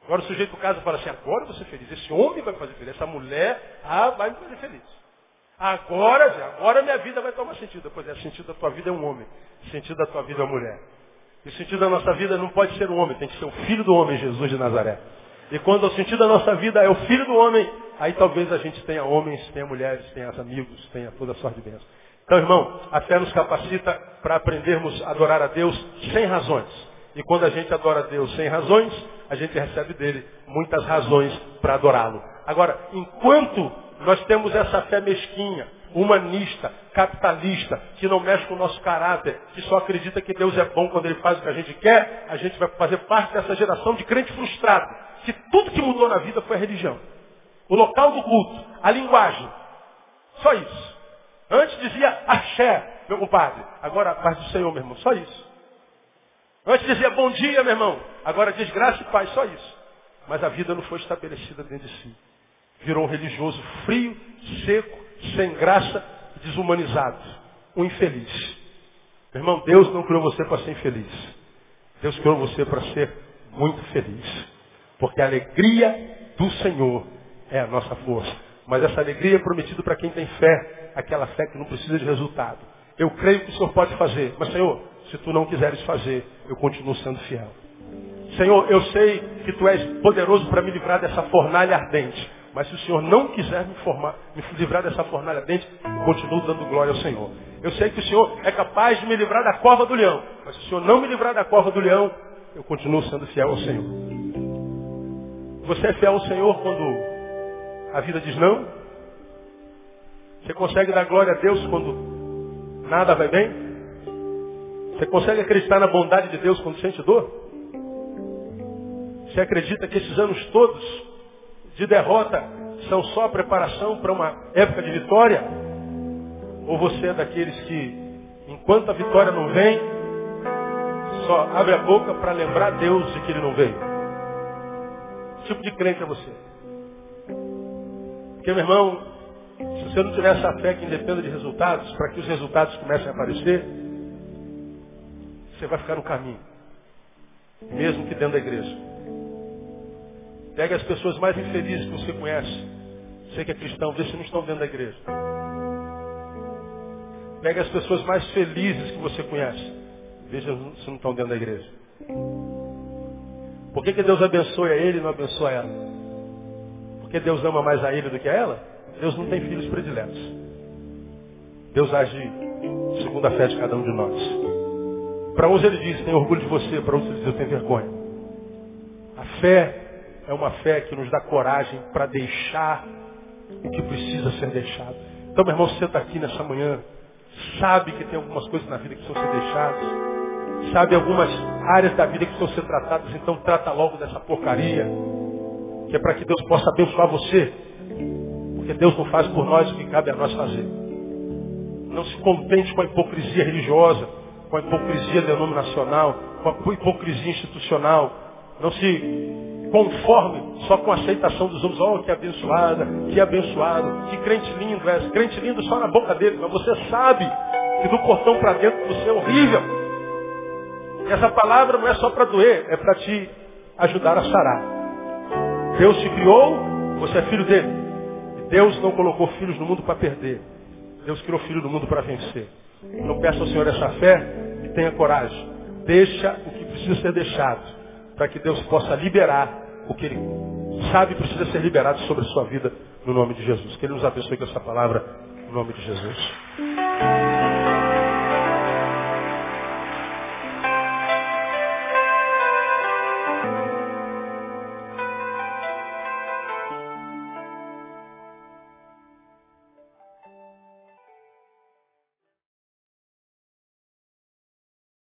Agora o sujeito casa fala assim, agora eu vou ser feliz. Esse homem vai me fazer feliz. Essa mulher, ah, vai me fazer feliz. Agora, agora minha vida vai tomar sentido. Pois é, o sentido da tua vida é um homem. O sentido da tua vida é uma mulher. E o sentido da nossa vida não pode ser um homem, tem que ser o filho do homem, Jesus de Nazaré. E quando o sentido da nossa vida é o filho do homem, aí talvez a gente tenha homens, tenha mulheres, tenha amigos, tenha toda sorte de bênção. Então, irmão, a fé nos capacita para aprendermos a adorar a Deus sem razões. E quando a gente adora a Deus sem razões, a gente recebe dele muitas razões para adorá-lo. Agora, enquanto nós temos essa fé mesquinha, humanista, capitalista, que não mexe com o nosso caráter, que só acredita que Deus é bom quando ele faz o que a gente quer, a gente vai fazer parte dessa geração de crente frustrado, que tudo que mudou na vida foi a religião. O local do culto, a linguagem. Só isso. Antes dizia axé, meu compadre. Agora a paz do Senhor, meu irmão. Só isso. Antes dizia bom dia, meu irmão. Agora diz graça e paz. Só isso. Mas a vida não foi estabelecida dentro de si. Virou um religioso frio, seco, sem graça, desumanizado. Um infeliz. Meu irmão, Deus não criou você para ser infeliz. Deus criou você para ser muito feliz. Porque a alegria do Senhor é a nossa força. Mas essa alegria é prometida para quem tem fé, aquela fé que não precisa de resultado. Eu creio que o Senhor pode fazer, mas Senhor, se tu não quiseres fazer, eu continuo sendo fiel. Senhor, eu sei que tu és poderoso para me livrar dessa fornalha ardente. Mas se o Senhor não quiser me, formar, me livrar dessa fornalha ardente, eu continuo dando glória ao Senhor. Eu sei que o Senhor é capaz de me livrar da cova do leão. Mas se o Senhor não me livrar da cova do leão, eu continuo sendo fiel ao Senhor. Você é fiel ao Senhor quando a vida diz não? Você consegue dar glória a Deus quando nada vai bem? Você consegue acreditar na bondade de Deus quando sente dor? Você acredita que esses anos todos de derrota são só a preparação para uma época de vitória? Ou você é daqueles que, enquanto a vitória não vem, só abre a boca para lembrar Deus de que ele não veio? Que tipo de crente é você? Porque, meu irmão, se você não tiver essa fé que independa de resultados, para que os resultados comecem a aparecer, você vai ficar no caminho. Mesmo que dentro da igreja. Pega as pessoas mais infelizes que você conhece. Você que é cristão, vê se não estão dentro da igreja. Pega as pessoas mais felizes que você conhece. Veja se não estão dentro da igreja. Por que, que Deus abençoe a ele e não abençoa ela? Porque Deus ama mais a ele do que a ela? Deus não tem filhos prediletos. Deus age segundo a fé de cada um de nós. Para uns ele diz, tem orgulho de você, para outros ele diz, eu tenho vergonha. A fé é uma fé que nos dá coragem para deixar o que precisa ser deixado. Então, meu irmão, está aqui nessa manhã, sabe que tem algumas coisas na vida que precisam ser deixadas, sabe algumas áreas da vida que precisam ser tratadas, então trata logo dessa porcaria, que é para que Deus possa abençoar você, porque Deus não faz por nós o que cabe a nós fazer. Não se contente com a hipocrisia religiosa, com a hipocrisia denominacional, com a hipocrisia institucional. Não se conforme só com a aceitação dos homens. Oh, que abençoada, que abençoado, que crente lindo é. Crente lindo só na boca dele, mas você sabe que do portão para dentro você é horrível. Essa palavra não é só para doer, é para te ajudar a sarar. Deus te criou, você é filho dele. E Deus não colocou filhos no mundo para perder. Deus criou filho no mundo para vencer. Então peça ao Senhor essa fé e tenha coragem. Deixa o que precisa ser deixado, para que Deus possa liberar o que Ele sabe precisa ser liberado sobre a sua vida, no nome de Jesus. Que Ele nos abençoe com essa palavra, no nome de Jesus.